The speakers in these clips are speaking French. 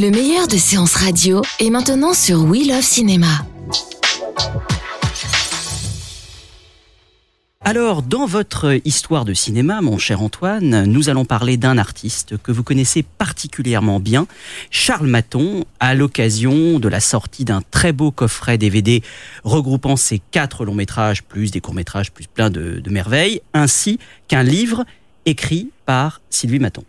Le meilleur de séances radio est maintenant sur We Love Cinéma. Alors, dans votre histoire de cinéma, mon cher Antoine, nous allons parler d'un artiste que vous connaissez particulièrement bien, Charles Maton, à l'occasion de la sortie d'un très beau coffret DVD regroupant ses quatre longs métrages, plus des courts métrages, plus plein de, merveilles, ainsi qu'un livre écrit par Sylvie Maton.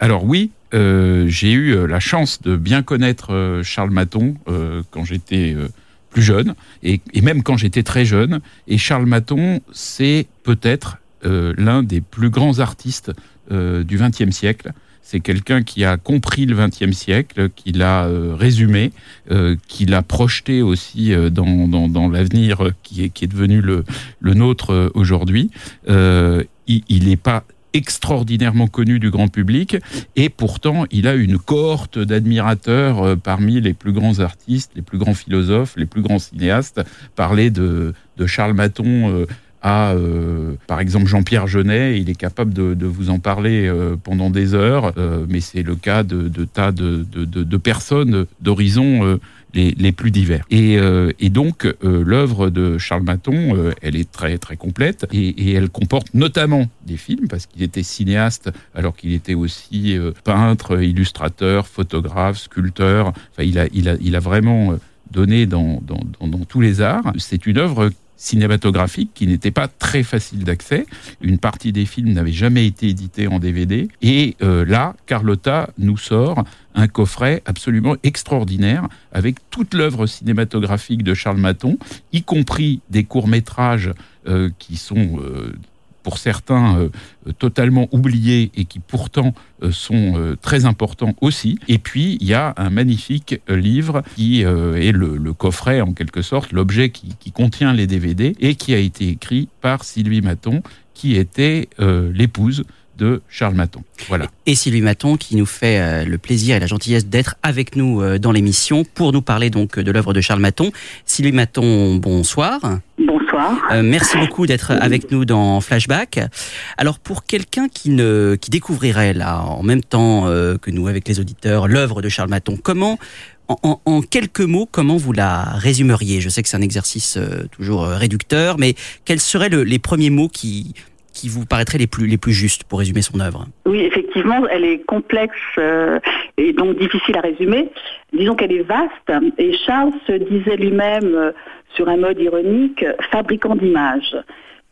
Alors oui, euh, j'ai eu euh, la chance de bien connaître euh, Charles Maton euh, quand j'étais euh, plus jeune, et, et même quand j'étais très jeune. Et Charles Maton, c'est peut-être euh, l'un des plus grands artistes du XXe siècle. C'est quelqu'un qui a compris le XXe siècle, qui l'a résumé, qui l'a projeté aussi dans, dans, dans l'avenir qui est, qui est devenu le, le nôtre aujourd'hui. Il n'est pas extraordinairement connu du grand public et pourtant il a une cohorte d'admirateurs euh, parmi les plus grands artistes, les plus grands philosophes, les plus grands cinéastes. Parler de, de Charles Maton euh, à, euh, par exemple, Jean-Pierre Jeunet, il est capable de, de vous en parler euh, pendant des heures, euh, mais c'est le cas de, de tas de, de, personnes d'horizons les, plus divers. Et, euh, donc, euh, l'œuvre de Charles Maton, euh, elle est très très complète et, elle comporte notamment des films parce qu'il était cinéaste alors qu'il était aussi peintre, illustrateur, photographe, sculpteur. Enfin, il a, il a, il a vraiment donné dans, dans, dans, dans tous les arts. C'est une œuvre cinématographique qui n'était pas très facile d'accès. Une partie des films n'avait jamais été édité en DVD. Et euh, là, Carlotta nous sort un coffret absolument extraordinaire avec toute l'œuvre cinématographique de Charles Maton, y compris des courts-métrages euh, qui sont... euh, pour certains euh, totalement oubliés et qui pourtant euh, sont euh, très importants aussi. Et puis, il y a un magnifique livre qui est le, le coffret, en quelque sorte, l'objet qui, qui contient les DVD et qui a été écrit par Sylvie Maton, qui était l'épouse de Charles Maton. Voilà. Et Sylvie Maton qui nous fait euh, le plaisir et la gentillesse d'être avec nous euh, dans l'émission pour nous parler donc de l'œuvre de Charles Maton. Sylvie Maton, bonsoir. Bonsoir. Euh, merci beaucoup d'être avec nous dans Flashback. Alors pour quelqu'un qui ne qui découvrirait là en même temps euh, que nous avec les auditeurs l'œuvre de Charles Maton, comment en, en- en quelques mots, comment vous la résumeriez? Je sais que c'est un exercice euh, toujours euh, réducteur, mais quels seraient le- les premiers mots qui qui vous paraîtraient les plus les plus justes pour résumer son œuvre Oui, effectivement, elle est complexe euh, et donc difficile à résumer. Disons qu'elle est vaste et Charles se disait lui-même euh, sur un mode ironique fabricant d'images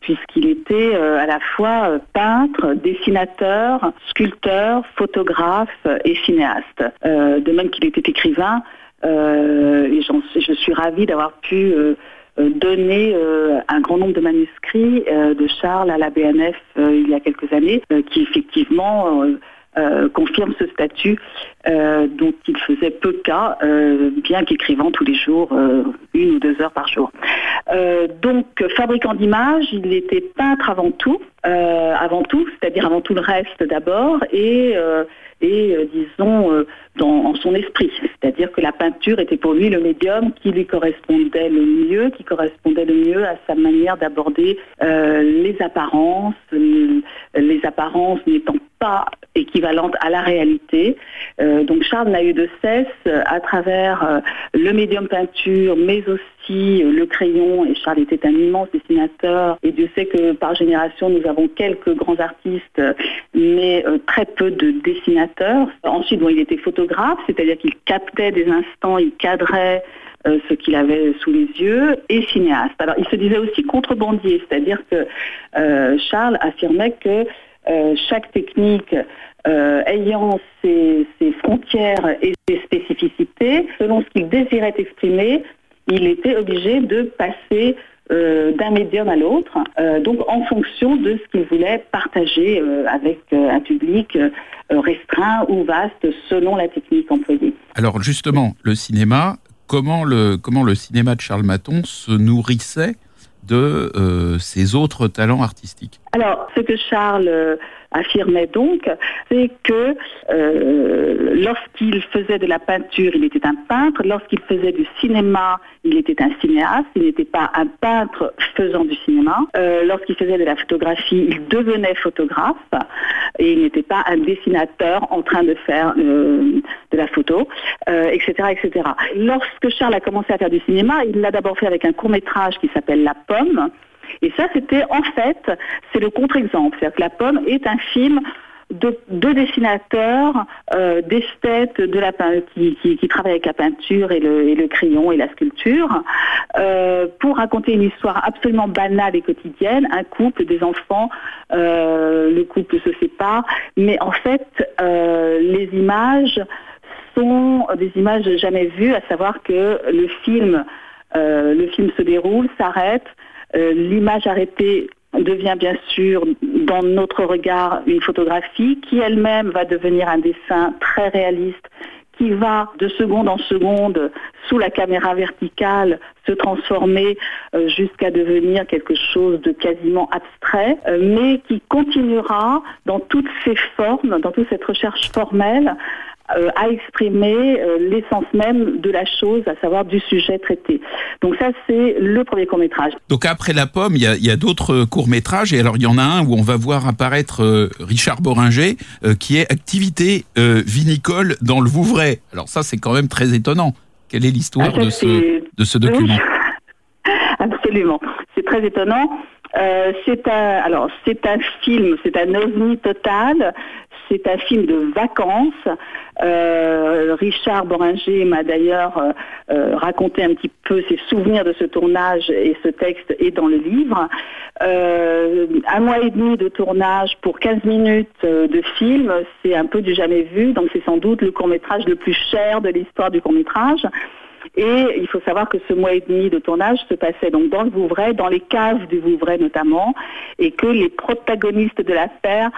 puisqu'il était euh, à la fois peintre, dessinateur, sculpteur, photographe et cinéaste. De même qu'il était écrivain, et je suis ravie d'avoir pu euh, donner euh, un grand nombre de manuscrits euh, de Charles à la BNF il y a quelques années, qui effectivement confirme ce statut dont il faisait peu cas, bien qu'écrivant tous les jours une ou deux heures par jour. Donc, fabricant d'images, il était peintre avant tout, avant tout, c'est-à-dire avant tout le reste d'abord, et, et euh, disons euh, dans en son esprit, c'est-à-dire que la peinture était pour lui le médium qui lui correspondait le mieux, qui correspondait le mieux à sa manière d'aborder euh, les apparences, les apparences n'étant pas équivalentes à la réalité. Euh, donc Charles n'a eu de cesse, euh, à travers euh, le médium peinture, mais aussi le crayon, et Charles était un immense dessinateur, et Dieu sait que par génération nous avons quelques grands artistes, mais très peu de dessinateurs. Ensuite, bon, il était photographe, c'est-à-dire qu'il captait des instants, il cadrait ce qu'il avait sous les yeux, et cinéaste. Alors, il se disait aussi contrebandier, c'est-à-dire que Charles affirmait que euh, chaque technique euh, ayant ses, frontières et ses spécificités, selon ce qu'il désirait exprimer, il était obligé de passer d'un médium à l'autre, donc en fonction de ce qu'il voulait partager avec un public restreint ou vaste selon la technique employée. Alors justement, le cinéma, comment le, comment le cinéma de Charles Maton se nourrissait de ses autres talents artistiques? Alors, ce que Charles affirmait donc, c'est que euh, lorsqu'il faisait de la peinture, il était un peintre, lorsqu'il faisait du cinéma, il était un cinéaste, il n'était pas un peintre faisant du cinéma. Euh, lorsqu'il faisait de la photographie, il devenait photographe et il n'était pas un dessinateur en train de faire euh, de la photo, etc., etc. Lorsque Charles a commencé à faire du cinéma, il l'a d'abord fait avec un court métrage qui s'appelle La Pomme, et ça, c'était en fait, c'est le contre-exemple. C'est-à-dire que La Pomme est un film de, dessinateurs, euh, d'esthètes de qui, qui, travaillent avec la peinture et le, crayon et la sculpture, euh, pour raconter une histoire absolument banale et quotidienne, un couple, des enfants, euh, le couple se sépare, mais en fait, les images sont des images jamais vues, à savoir que le film, le film se déroule, s'arrête, euh, l'image arrêtée devient bien sûr dans notre regard une photographie qui elle-même va devenir un dessin très réaliste qui va de seconde en seconde sous la caméra verticale se transformer euh, jusqu'à devenir quelque chose de quasiment abstrait, euh, mais qui continuera dans toutes ses formes, dans toute cette recherche formelle, euh, à exprimer euh, l'essence même de la chose, à savoir du sujet traité. Donc ça, c'est le premier court métrage. Donc après La Pomme, il y a, d'autres courts métrages, et alors il y en a un où on va voir apparaître euh, Richard Boringer, qui est activité vinicole dans le Vouvray. Alors ça, c'est quand même très étonnant. Quelle est l'histoire ah, de, ce, de ce document Absolument, c'est très étonnant. c'est un, alors c'est un film, c'est un ovni total. C'est un film de vacances. Euh, Richard Boringer m'a d'ailleurs euh, euh, raconté un petit peu ses souvenirs de ce tournage et ce texte est dans le livre. un mois et demi de tournage pour 15 minutes de film, c'est un peu du jamais vu, donc c'est sans doute le court métrage le plus cher de l'histoire du court métrage. Et il faut savoir que ce mois et demi de tournage se passait donc dans le Vouvray, dans les caves du Vouvray notamment, et que les protagonistes de l'affaire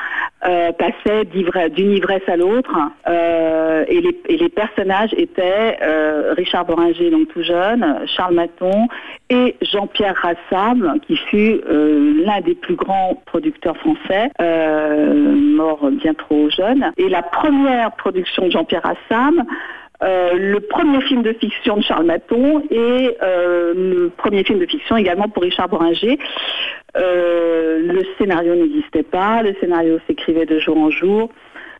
euh, passaient d'une ivresse à l'autre, euh, et, les, personnages étaient euh, Richard Boringer, donc tout jeune, Charles Maton et Jean-Pierre Rassam, qui fut l'un des plus grands producteurs français, mort bien trop jeune. Et la première production de Jean-Pierre Rassam, euh, le premier film de fiction de Charles Maton et euh, le premier film de fiction également pour Richard Boringer. Euh, le scénario n'existait pas, le scénario s'écrivait de jour en jour.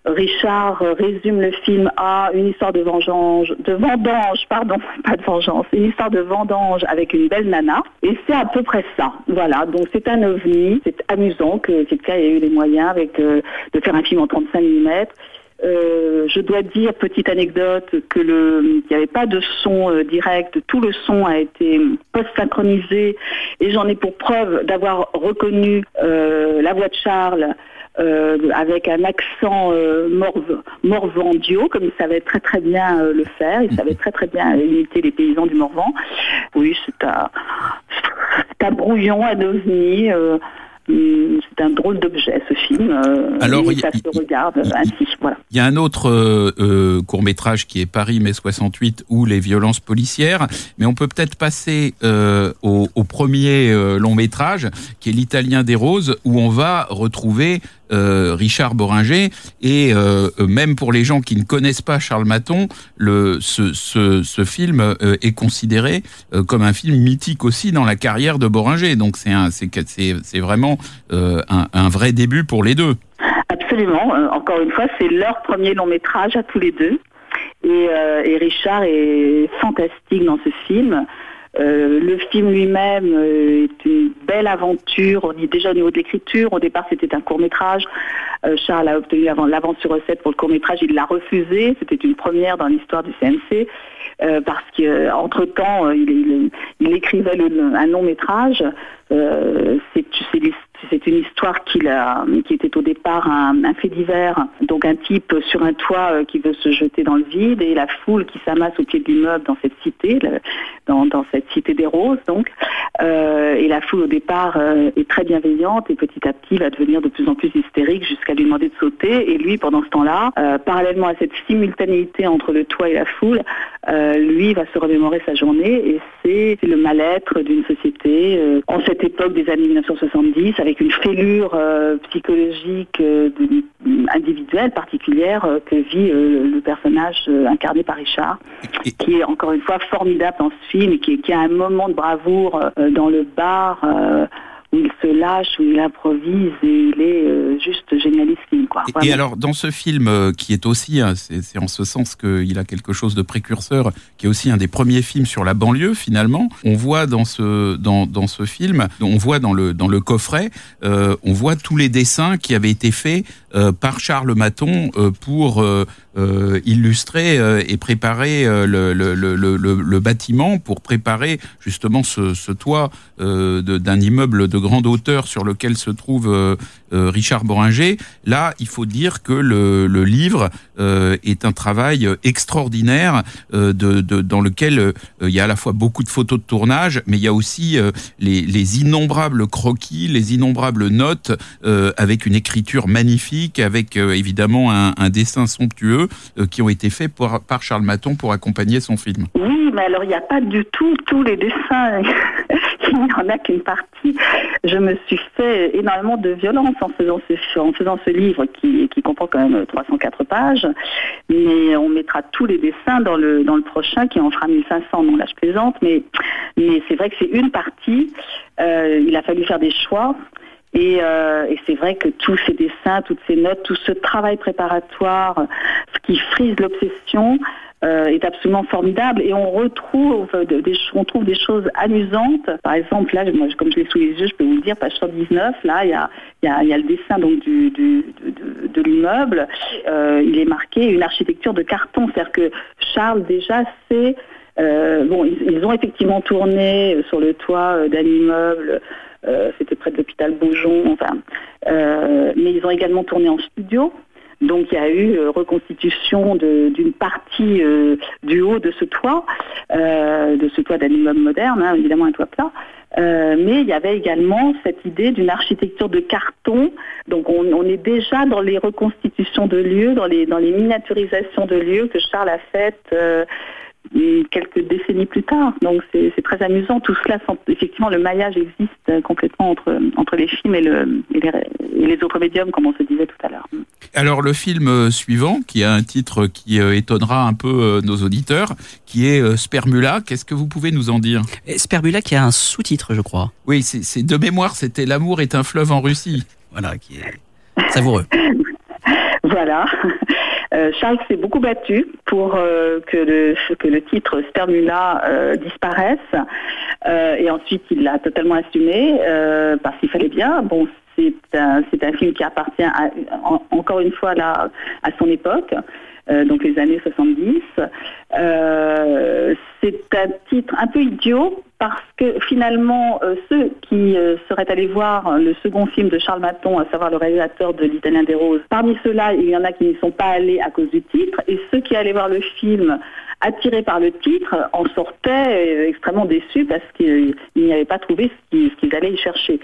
Richard résume le film à une histoire de vengeance, de vendange, pardon, pas de vengeance, une histoire de vendange avec une belle nana. Et c'est à peu près ça. Voilà, donc c'est un ovni. C'est amusant que quelqu'un ait eu les moyens avec, de faire un film en 35 mm euh, je dois dire, petite anecdote, que le, qu'il n'y avait pas de son euh, direct, tout le son a été post-synchronisé et j'en ai pour preuve d'avoir reconnu euh, la voix de Charles avec un accent morvandio, comme il savait très très bien le faire, il savait très très bien imiter les paysans du Morvan. Oui, c'est un, brouillon, un ovni. C'est un drôle d'objet ce film. Euh, Alors, ça se regarde ainsi. Voilà. Il y a un autre euh, euh, court métrage qui est Paris mai 68 ou les violences policières, mais on peut peut-être passer au, au, premier long métrage qui est l'Italien des roses où on va retrouver euh, Richard Boringer. Et euh, même pour les gens qui ne connaissent pas Charles Maton, le, ce, film euh, est considéré comme un film mythique aussi dans la carrière de Boringer. Donc c'est c'est vraiment un, vrai début pour les deux. Absolument. Encore une fois, c'est leur premier long métrage à tous les deux. et Richard est fantastique dans ce film. Euh, le film lui-même euh, est une belle aventure. On dit déjà au niveau de l'écriture. Au départ, c'était un court métrage. Euh, Charles a obtenu l'avance sur recette pour le court métrage. Il l'a refusé. C'était une première dans l'histoire du CNC. parce qu'entre temps, il, écrivait un long métrage Euh, c'est une histoire qui, était au départ un, fait divers, donc un type sur un toit euh, qui veut se jeter dans le vide et la foule qui s'amasse au pied de l'immeuble dans cette cité, dans, cette cité des roses donc. Euh, et la foule au départ euh, est très bienveillante et petit à petit va devenir de plus en plus hystérique jusqu'à lui demander de sauter. Et lui, pendant ce temps-là, parallèlement à cette simultanéité entre le toit et la foule, lui va se remémorer sa journée et c'est le mal-être d'une société en cette époque des années 1970 avec une fêlure euh, psychologique euh, individuelle particulière euh, que vit le personnage incarné par Richard, qui est encore une fois formidable dans ce film et qui, qui a un moment de bravoure dans le bar il se lâche, où il improvise et il est euh, juste génialissime. Quoi, et, alors, dans ce film euh, qui est aussi, hein, c'est en ce sens qu'il a quelque chose de précurseur, qui est aussi un des premiers films sur la banlieue finalement, on voit dans ce, dans, dans ce film, on voit dans le, dans le coffret, euh, on voit tous les dessins qui avaient été faits par Charles Maton pour illustrer et préparer le, le, le, le, bâtiment, pour préparer justement ce, ce toit d'un immeuble de grande hauteur sur lequel se trouve euh, euh, Richard Boringer. Là, il faut dire que le, livre euh, est un travail extraordinaire de, dans lequel il y a à la fois beaucoup de photos de tournage, mais il y a aussi les, innombrables croquis, les innombrables notes avec une écriture magnifique, avec évidemment un, dessin somptueux qui ont été faits par Charles Maton pour accompagner son film. Oui, mais alors il n'y a pas du tout tous les dessins. Il n'y en a qu'une partie je me suis fait énormément de violence en faisant ce, en faisant ce livre qui, comprend quand même 304 pages. Mais on mettra tous les dessins dans le, dans le prochain qui en fera 1500. Non, là je plaisante, mais, mais c'est vrai que c'est une partie. Euh, il a fallu faire des choix. Et, euh, et c'est vrai que tous ces dessins, toutes ces notes, tout ce travail préparatoire, ce qui frise l'obsession, euh, est absolument formidable et on retrouve des, on trouve des choses amusantes. Par exemple, là, comme je l'ai sous les yeux, je peux vous le dire, page 119, là, il y a, y, a, y a, le dessin donc du, de, l'immeuble. Euh, il est marqué une architecture de carton, c'est-à-dire que Charles déjà sait euh, bon, ils, ont effectivement tourné sur le toit d'un immeuble. C'était près de l'hôpital Beaujon, enfin, mais ils ont également tourné en studio. Donc il y a eu euh, reconstitution d'une partie euh, du haut de ce toit, euh, de ce toit d'un moderne, hein, évidemment un toit plat. mais il y avait également cette idée d'une architecture de carton. Donc on, est déjà dans les reconstitutions de lieux, dans les miniaturisations de lieux que Charles a faites quelques décennies plus tard. Donc c'est très amusant. Tout cela, effectivement, le maillage existe complètement entre, entre les films et, le, et, les, autres médiums, comme on se disait tout à l'heure. Alors le film euh, suivant, qui a un titre qui euh, étonnera un peu euh, nos auditeurs, qui est Spermula, qu'est-ce que vous pouvez nous en dire? Spermula qui a un sous-titre, je crois. Oui, c'est de mémoire, c'était L'amour est un fleuve en Russie. Voilà, qui est savoureux. voilà. Euh, Charles s'est beaucoup battu pour euh, que, le, que le titre Spermula euh, disparaisse. et ensuite, il l'a totalement assumé parce qu'il fallait bien. Bon, c'est un, un, film qui appartient encore une fois là, à son époque. Donc les années 70. c'est un titre un peu idiot parce que finalement, euh, ceux qui euh, seraient allés voir le second film de Charles Maton, à savoir le réalisateur de L'Italien des Roses, parmi ceux-là, il y en a qui n'y sont pas allés à cause du titre, et ceux qui allaient voir le film attirés par le titre en sortaient euh, extrêmement déçus parce qu'ils n'y avaient pas trouvé ce qu'ils allaient y chercher.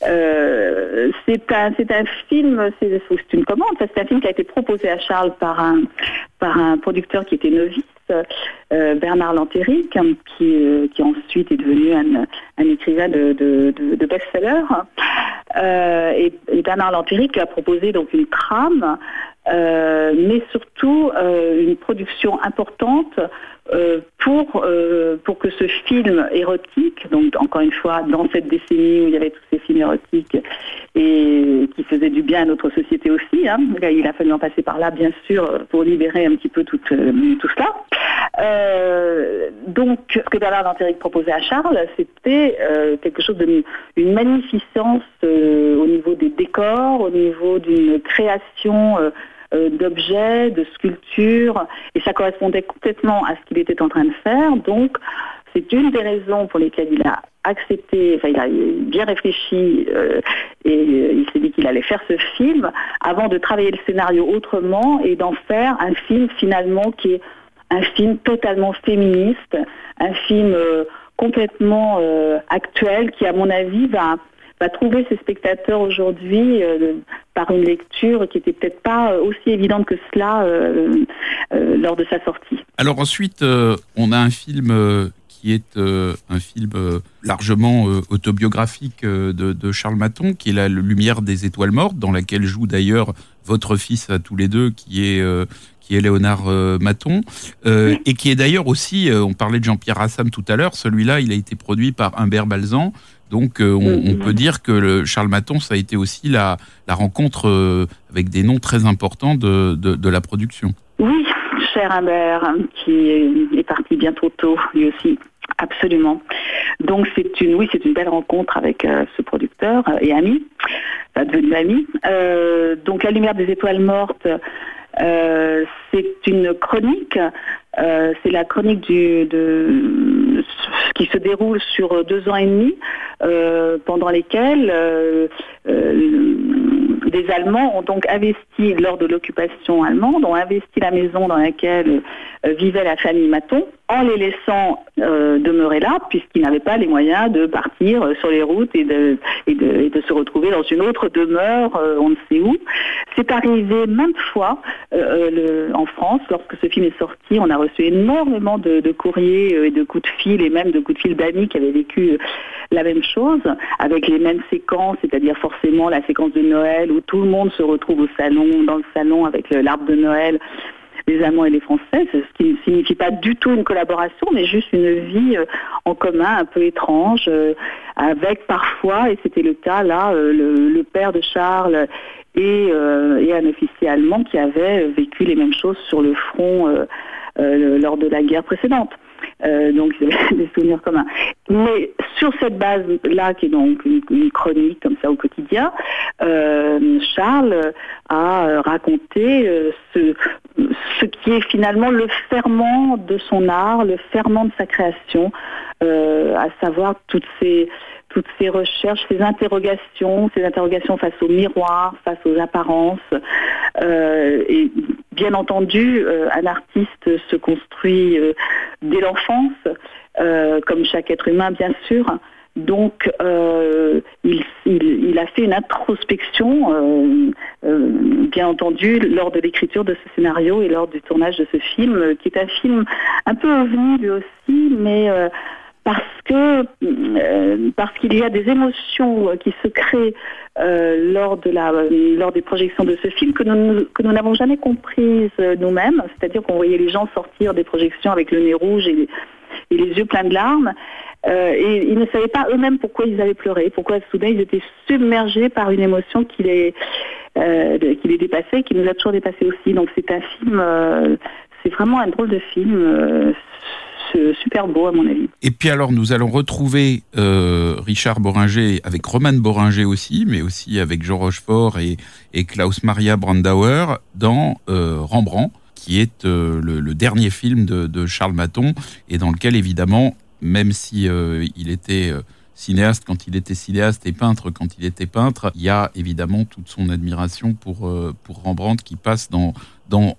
c'est un, un film, c'est une commande, c'est un film qui a été proposé à Charles par un, producteur qui était novice euh, Bernard Lantéric, qui, euh, qui ensuite est devenu un, écrivain de, best-seller. Euh, et, Bernard Lantéric a proposé donc une trame, mais surtout une production importante euh, pour, euh, pour que ce film érotique, donc encore une fois, dans cette décennie où il y avait tous ces films érotiques et qui faisaient du bien à notre société aussi, hein, il a fallu en passer par là, bien sûr, pour libérer un petit peu tout, euh, tout cela. Donc, ce que Bernard Lantéric proposait à Charles, c'était quelque chose de une magnificence au niveau des décors, au niveau d'une création euh, d'objets, de sculptures, et ça correspondait complètement à ce qu'il était en train de faire. Donc, c'est une des raisons pour lesquelles il a accepté, enfin il a bien réfléchi euh, et euh, il s'est dit qu'il allait faire ce film avant de travailler le scénario autrement et d'en faire un film finalement qui est un film totalement féministe, un film euh, complètement actuel qui à mon avis va trouver ses spectateurs aujourd'hui par une lecture qui n'était peut-être pas aussi évidente que cela lors de sa sortie. Alors ensuite, on a un film qui est euh, un film euh, largement euh, autobiographique de, Charles Maton, qui est La Lumière des étoiles mortes, dans laquelle joue d'ailleurs votre fils à tous les deux, qui est qui est Léonard Maton, et qui est d'ailleurs aussi, on parlait de Jean-Pierre Assam tout à l'heure, celui-là, il a été produit par Humbert Balzan, donc on, peut dire que le Charles Maton, ça a été aussi la, la rencontre avec des noms très importants de, de, la production. Oui, cher Humbert, qui est parti bientôt tôt, lui aussi. Absolument. Donc c'est une, oui, c'est une belle rencontre avec euh, ce producteur euh, et ami, devenu ami. Euh, donc La lumière des étoiles mortes, c'est une chronique. c'est la chronique du, de, qui se déroule sur deux ans et demi, pendant lesquels des Allemands ont donc investi, lors de l'occupation allemande, ont investi la maison dans laquelle euh, vivait la famille Maton, en les laissant euh, demeurer là, puisqu'ils n'avaient pas les moyens de partir euh, sur les routes et de, se retrouver dans une autre demeure, on ne sait où. C'est arrivé maintes fois en France, lorsque ce film est sorti, on a reçu énormément de, de courriers et de coups de fil, et même de coups de fil d'amis qui avaient vécu la même chose, avec les mêmes séquences, c'est-à-dire forcément la séquence de Noël où tout le monde se retrouve au salon, dans le salon avec l'arbre de Noël les Allemands et les Français, ce qui ne signifie pas du tout une collaboration, mais juste une vie euh, en commun un peu étrange, euh, avec parfois, et c'était le cas là, euh, le, père de Charles et, un officier allemand qui avait vécu les mêmes choses sur le front lors de la guerre précédente. Donc des souvenirs communs. Mais sur cette base-là, qui est donc une, chronique comme ça au quotidien, Charles a raconté ce, ce qui est finalement le ferment de son art, le ferment de sa création, à savoir toutes ces toutes ces recherches, ces interrogations, ces interrogations face au miroir, face aux apparences. Euh, et bien entendu, euh, un artiste se construit euh, dès l'enfance, comme chaque être humain, bien sûr. Donc, il, il, a fait une introspection, bien entendu, lors de l'écriture de ce scénario et lors du tournage de ce film, qui est un film un peu ovni lui aussi, mais parce que euh, parce qu'il y a des émotions euh, qui se créent euh, lors de la lors des projections de ce film que nous que nous n'avons jamais comprises nous-mêmes, c'est-à-dire qu'on voyait les gens sortir des projections avec le nez rouge et, et les yeux pleins de larmes. et ils ne savaient pas eux-mêmes pourquoi ils avaient pleuré, pourquoi soudain ils étaient submergés par une émotion qui les, qui les dépassait, qui nous a toujours dépassés aussi. Donc c'est un film, c'est vraiment un drôle de film super beau à mon avis. Et puis alors nous allons retrouver euh, Richard Boringer avec Roman Boringer aussi, mais aussi avec Jean Rochefort et, Klaus Maria Brandauer dans euh, Rembrandt, qui est euh, le, dernier film de, Charles Maton et dans lequel évidemment, même si il était cinéaste quand il était cinéaste et peintre quand il était peintre, il y a évidemment toute son admiration pour, pour Rembrandt qui passe dans,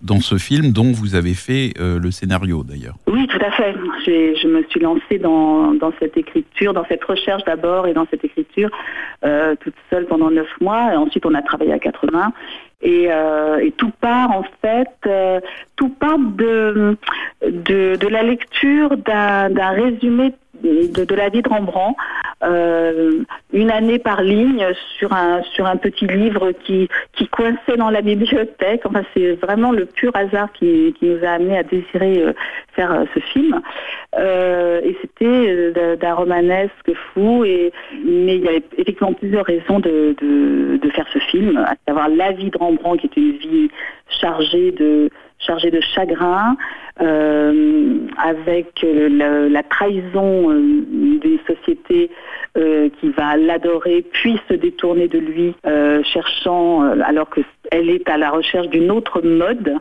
dans, ce film dont vous avez fait euh, le scénario d'ailleurs. Oui, tout à fait. Je me suis lancée dans, cette écriture, dans cette recherche d'abord et dans cette écriture euh, toute seule pendant neuf mois. Et ensuite, on a travaillé à quatre mains. Et, euh, tout part en fait, tout part de, de, la lecture d'un résumé de, la vie de Rembrandt, euh, une année par ligne sur un sur un petit livre qui qui coinçait dans la bibliothèque. Enfin, c'est vraiment le pur hasard qui, qui nous a amené à désirer euh, faire euh, ce film. et c'était d'un romanesque fou. Et mais il y avait effectivement plusieurs raisons de, de, de faire ce film, à savoir la vie de Rembrandt, qui est une vie chargée de chargée de chagrin, avec euh, la trahison euh, d'une société qui va l'adorer, puis se détourner de lui, cherchant, alors qu'elle est à la recherche d'une autre mode,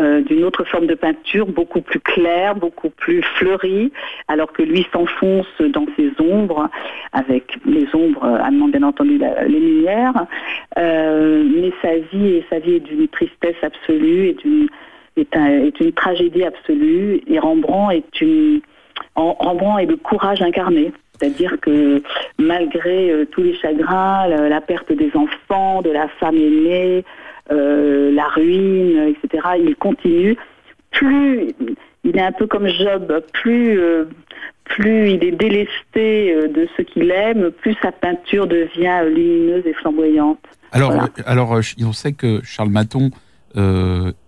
euh, d'une autre forme de peinture, beaucoup plus claire, beaucoup plus fleurie, alors que lui s'enfonce dans ses ombres, avec les ombres amenant bien entendu les lumières. Euh, mais sa vie, et sa vie est d'une tristesse absolue, et d'une est, est, une tragédie absolue, et Rembrandt est une Rembrandt est le courage incarné. C'est-à-dire que malgré euh, tous les chagrins, la, perte des enfants, de la femme aimée, euh, la ruine, etc., il continue. Plus il est un peu comme Job, plus, euh, plus il est délesté de ce qu'il aime, plus sa peinture devient lumineuse et flamboyante. Alors, alors on sait que Charles Maton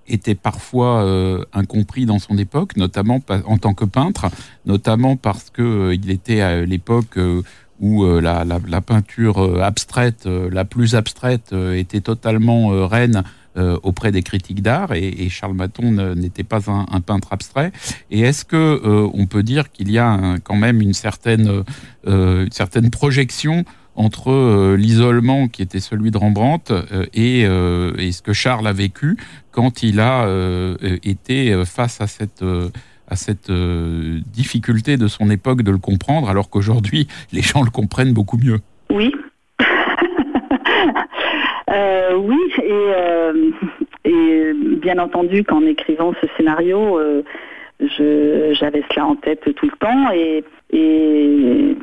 était parfois euh, incompris dans son époque, notamment en tant que peintre, notamment parce que euh, il était à l'époque euh, où la, la, la, peinture abstraite, la plus abstraite, était totalement reine auprès des critiques d'art et, et, Charles Maton n'était pas un, un, peintre abstrait. Et est-ce que on peut dire qu'il y a quand même une certaine, une certaine projection entre euh, l'isolement qui était celui de Rembrandt euh, et, euh, et, ce que Charles a vécu quand il a été face à cette à cette difficulté de son époque de le comprendre, alors qu'aujourd'hui les gens le comprennent beaucoup mieux. Oui. oui, et, et, bien entendu qu'en écrivant ce scénario, j'avais cela en tête tout le temps et, et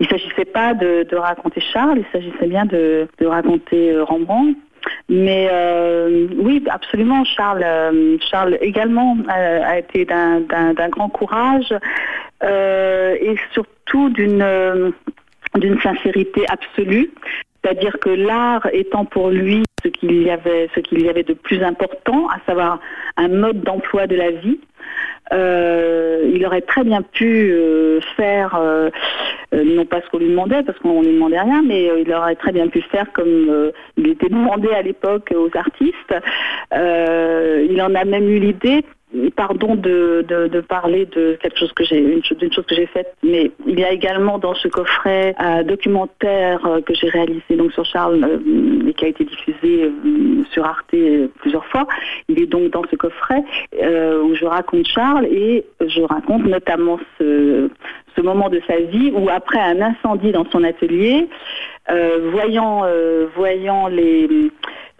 il s'agissait pas de, raconter Charles, il s'agissait bien de, raconter euh, Rembrandt. Mais euh, oui, absolument, Charles, euh, Charles également a été d'un grand courage et surtout d'une d'une sincérité absolue. C'est-à-dire que l'art étant pour lui ce qu'il y avait, ce qu'il y avait de plus important, à savoir un mode d'emploi de la vie, euh, il aurait très bien pu euh, faire, euh, non pas ce qu'on lui demandait, parce qu'on ne lui demandait rien, mais il aurait très bien pu faire comme il était demandé à l'époque aux artistes. il en a même eu l'idée pardon de, parler de quelque chose que j'ai une, d'une chose que j'ai faite, mais il y a également dans ce coffret un documentaire euh, que j'ai réalisé donc sur Charles euh, et qui a été diffusé euh, sur Arte plusieurs fois. Il est donc dans ce coffret où je raconte Charles et je raconte notamment ce, ce moment de sa vie où après un incendie dans son atelier, voyant voyant les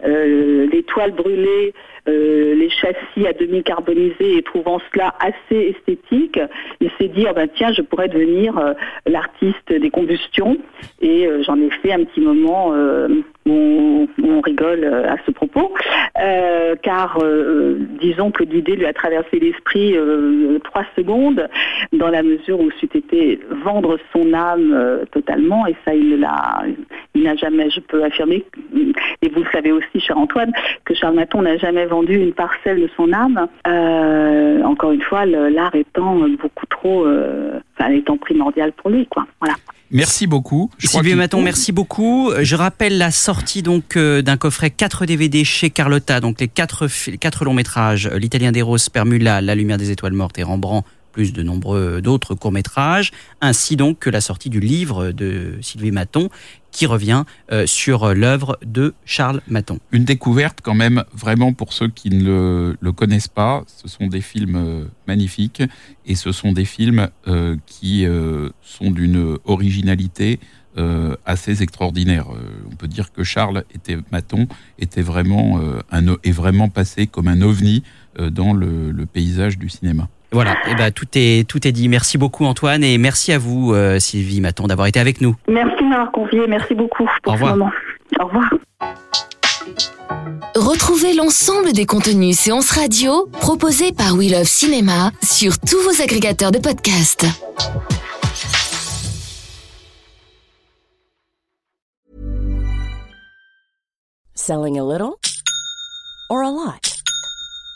les toiles brûlées euh, les châssis à demi carbonisés et trouvant cela assez esthétique, il s'est dit oh ben tiens je pourrais devenir euh, l'artiste des combustions. Et euh, j'en ai fait un petit moment on, rigole à ce propos car disons que l'idée lui a traversé l'esprit trois secondes dans la mesure où c'eût été vendre son âme totalement et ça il l'a il n'a jamais je peux affirmer et vous le savez aussi cher Antoine que Charles Maton n'a jamais vendu une parcelle de son âme. Euh, encore une fois, l'art étant beaucoup trop, euh, enfin, étant primordial pour lui, quoi. Voilà. Merci beaucoup. Sylvie Maton, merci beaucoup. Je rappelle la sortie donc euh, d'un coffret 4 DVD chez Carlotta, donc les quatre, quatre longs métrages, L'Italien des Roses, Permula, La Lumière des Étoiles Mortes et Rembrandt, plus de nombreux d'autres courts-métrages, ainsi donc que la sortie du livre de Sylvie Maton qui revient euh, sur l'œuvre de Charles Maton. Une découverte quand même vraiment pour ceux qui ne le, connaissent pas. Ce sont des films euh, magnifiques et ce sont des films euh, qui sont d'une originalité assez extraordinaire. on peut dire que Charles était Maton était vraiment est vraiment passé comme un ovni dans le paysage du cinéma. Voilà, et eh ben, tout, est, tout est dit. Merci beaucoup Antoine et merci à vous euh, Sylvie Maton d'avoir été avec nous. Merci de m'avoir convié, merci beaucoup pour ce moment. Au revoir. Retrouvez l'ensemble des contenus séances radio proposés par We Love Cinéma sur tous vos agrégateurs de podcasts. Selling a little or a lot?